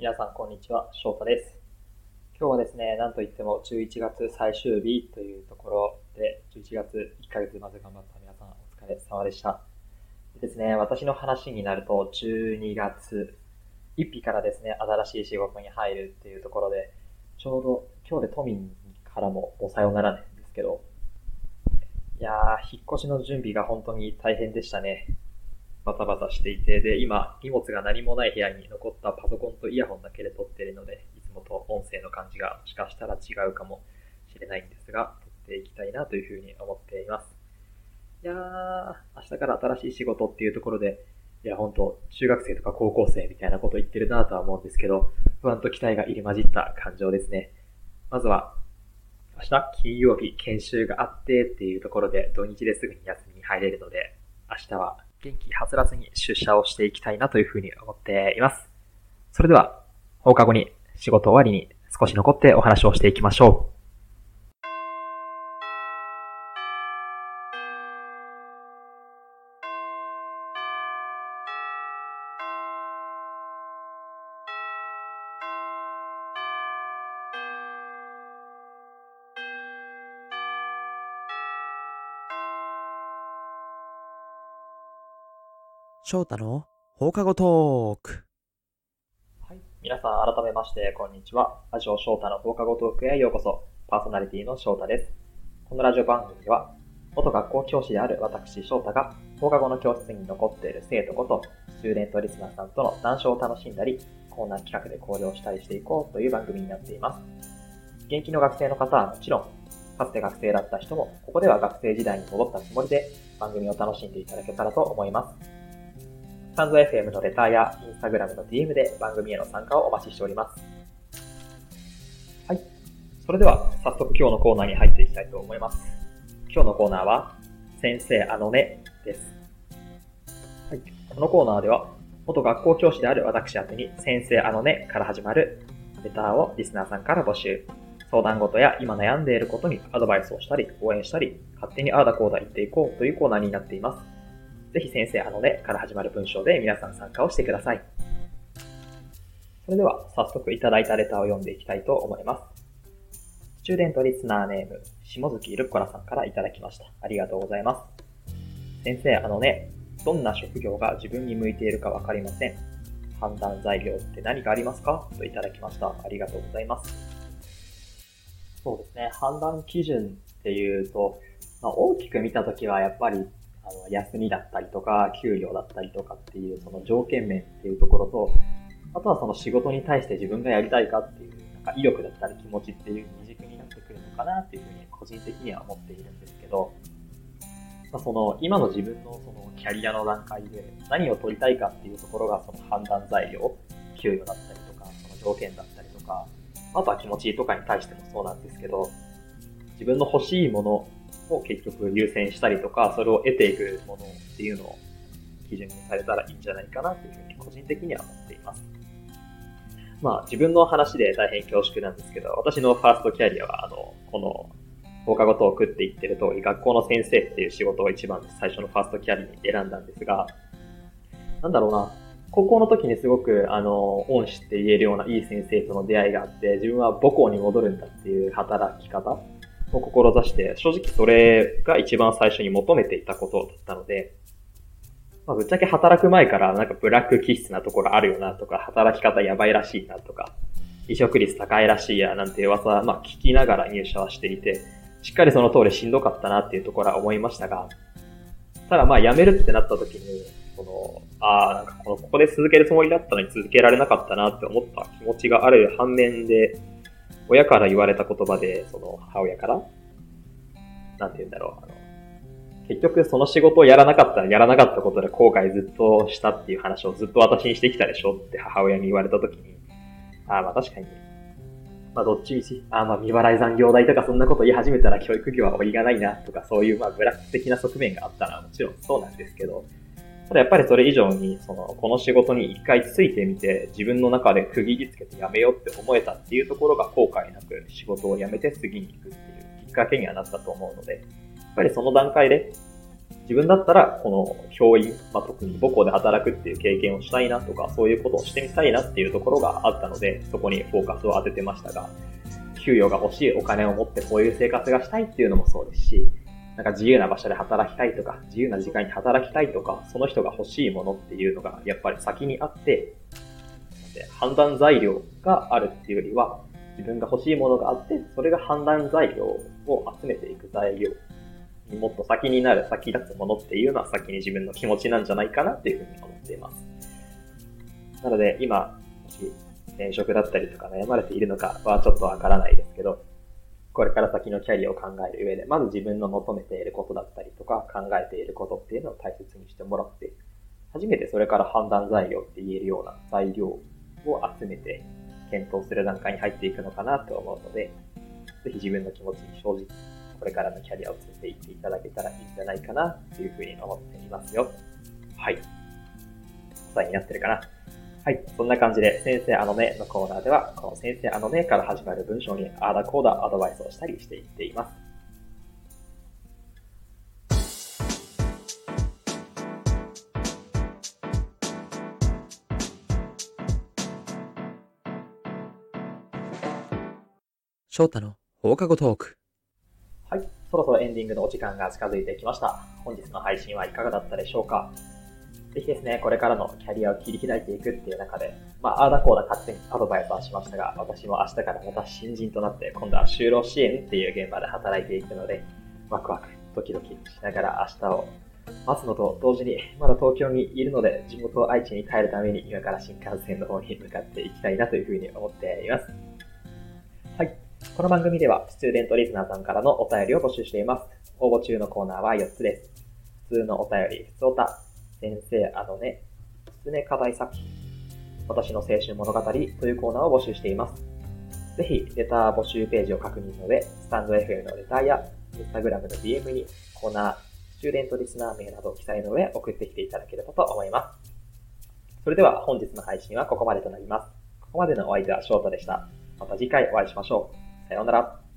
皆さん、こんにちは。翔太です。今日はですね、なんといっても11月最終日というところで、11月1ヶ月まで頑張った皆さん、お疲れ様でした。でですね、私の話になると、12月1日からですね、新しい仕事に入るっていうところで、ちょうど今日で都民からもおさようならなんですけど、いやー、引っ越しの準備が本当に大変でしたね。バタバタしていて、で、今、荷物が何もない部屋に残ったパソコンとイヤホンだけで撮ってるので、いつもと音声の感じがもしかしたら違うかもしれないんですが、撮っていきたいなというふうに思っています。いやー、明日から新しい仕事っていうところで、いや、本当中学生とか高校生みたいなこと言ってるなとは思うんですけど、不安と期待が入り混じった感情ですね。まずは、明日金曜日研修があってっていうところで土日ですぐに休みに入れるので、明日は元気はつらずに出社をしていきたいなというふうに思っています。それでは、放課後に仕事終わりに少し残ってお話をしていきましょう。翔太の放課後トーク。はい。皆さん改めましてこんにちは。ラジオ翔太の放課後トークへようこそ。パーソナリティの翔太です。このラジオ番組は、元学校教師である私翔太が放課後の教室に残っている生徒こと、スチューデントリスナーさんとの談笑を楽しんだり、コーナー企画で交流したりしていこうという番組になっています。現役の学生の方はもちろん、かつて学生だった人も、ここでは学生時代に戻ったつもりで番組を楽しんでいただけたらと思います。タンド FM のレターやインスタグラムの DM で番組への参加をお待ちしております。はい。それでは、早速今日のコーナーに入っていきたいと思います。今日のコーナーは、先生あのねです。はい。このコーナーでは、元学校教師である私宛に、先生あのねから始まるレターをリスナーさんから募集。相談事や今悩んでいることにアドバイスをしたり、応援したり、勝手にああだこうだ言っていこうというコーナーになっています。ぜひ先生あのねから始まる文章で皆さん参加をしてください。それでは早速いただいたレターを読んでいきたいと思います。スチューデントリスナーネーム、下月ルッコラさんからいただきました。ありがとうございます。先生あのね、どんな職業が自分に向いているかわかりません。判断材料って何かありますか？といただきました。ありがとうございます。そうですね。判断基準っていうと、まあ、大きく見たときはやっぱりあの、休みだったりとか、給料だったりとかっていう、その条件面っていうところと、あとはその仕事に対して自分がやりたいかっていう、なんか意欲だったり気持ちっていう二軸になってくるのかなっていうふうに個人的には思っているんですけど、まあ、その今の自分のそのキャリアの段階で何を取りたいかっていうところがその判断材料、給与だったりとか、その条件だったりとか、あとは気持ちとかに対してもそうなんですけど、自分の欲しいものを結局優先したりとか、それを得ていくものっていうのを基準にされたらいいんじゃないかなというふうに個人的には思っています。まあ自分の話で大変恐縮なんですけど、私のファーストキャリアは、あの、この放課後トークって言ってる通り、学校の先生っていう仕事を一番最初のファーストキャリアに選んだんですが、なんだろうな、高校の時にすごく、あの、恩師って言えるようないい先生との出会いがあって、自分は母校に戻るんだっていう働き方を志して、正直それが一番最初に求めていたことだったので、まあ、ぶっちゃけ働く前からなんかブラック気質なところあるよなとか、働き方やばいらしいなとか、離職率高いらしいやなんて噂、まあ聞きながら入社はしていて、しっかりその通りしんどかったなっていうところは思いましたが、ただまあ辞めるってなった時に、その、ああ、なんかこの、ここで続けるつもりだったのに続けられなかったなって思った気持ちがある反面で、親から言われた言葉で、その母親から、なんて言うんだろう、あの、結局その仕事をやらなかったらやらなかったことで後悔ずっとしたっていう話をずっと私にしてきたでしょって母親に言われた時に、ああ、まあ確かに、まあどっちみち、ああまあ未払い残業代とかそんなこと言い始めたら教育業は終わりがないなとかそういうまあブラック的な側面があったのはもちろんそうなんですけど、ただやっぱりそれ以上に、その、この仕事に一回ついてみて、自分の中で区切りつけて辞めようって思えたっていうところが後悔なく仕事を辞めて次に行くっていうきっかけにはなったと思うので、やっぱりその段階で、自自分だったら、この教員、まあ、特に母校で働くっていう経験をしたいなとか、そういうことをしてみたいなっていうところがあったので、そこにフォーカスを当ててましたが、給与が欲しい、お金を持ってこういう生活がしたいっていうのもそうですし、なんか自由な場所で働きたいとか、自由な時間に働きたいとか、その人が欲しいものっていうのがやっぱり先にあって、判断材料があるっていうよりは、自分が欲しいものがあって、それが判断材料を集めていく材料にもっと先になる、先立つものっていうのは先に自分の気持ちなんじゃないかなっていうふうに思っています。なので今、もし転職だったりとか悩まれているのかはちょっとわからないですけど、これから先のキャリアを考える上で、まず自分の求めていることだったりとか考えていることっていうのを大切にしてもらって、初めてそれから判断材料って言えるような材料を集めて検討する段階に入っていくのかなと思うので、ぜひ自分の気持ちに正直これからのキャリアを積んでいっていただけたらいいんじゃないかなというふうに思っていますよ。はい。答えになってるかな？はい。そんな感じで、先生あのねのコーナーでは、この先生あのねから始まる文章にあーだこーだアドバイスをしたりしていっています。翔太の放課後トーク。はい。そろそろエンディングのお時間が近づいてきました。本日の配信はいかがだったでしょうか？ぜひですね、これからのキャリアを切り開いていくっていう中で、まあ、あーだこーだ勝手にアドバイスはしましたが、私も明日からまた新人となって、今度は就労支援っていう現場で働いていくので、ワクワク、ドキドキしながら明日を待つのと同時に、まだ東京にいるので、地元愛知に帰るために今から新幹線の方に向かっていきたいなというふうに思っています。はい。この番組では、スチューデントリスナーさんからのお便りを募集しています。応募中のコーナーは4つです。普通のお便り、普通おた、先生あのね、普通ね課題作品、私の青春物語というコーナーを募集しています。ぜひ、レター募集ページを確認の上、スタンド FM のレターや、インスタグラムの DM にコーナー、スチューデントリスナー名などを記載の上、送ってきていただければと思います。それでは本日の配信はここまでとなります。ここまでのお相手は翔太でした。また次回お会いしましょう。さようなら。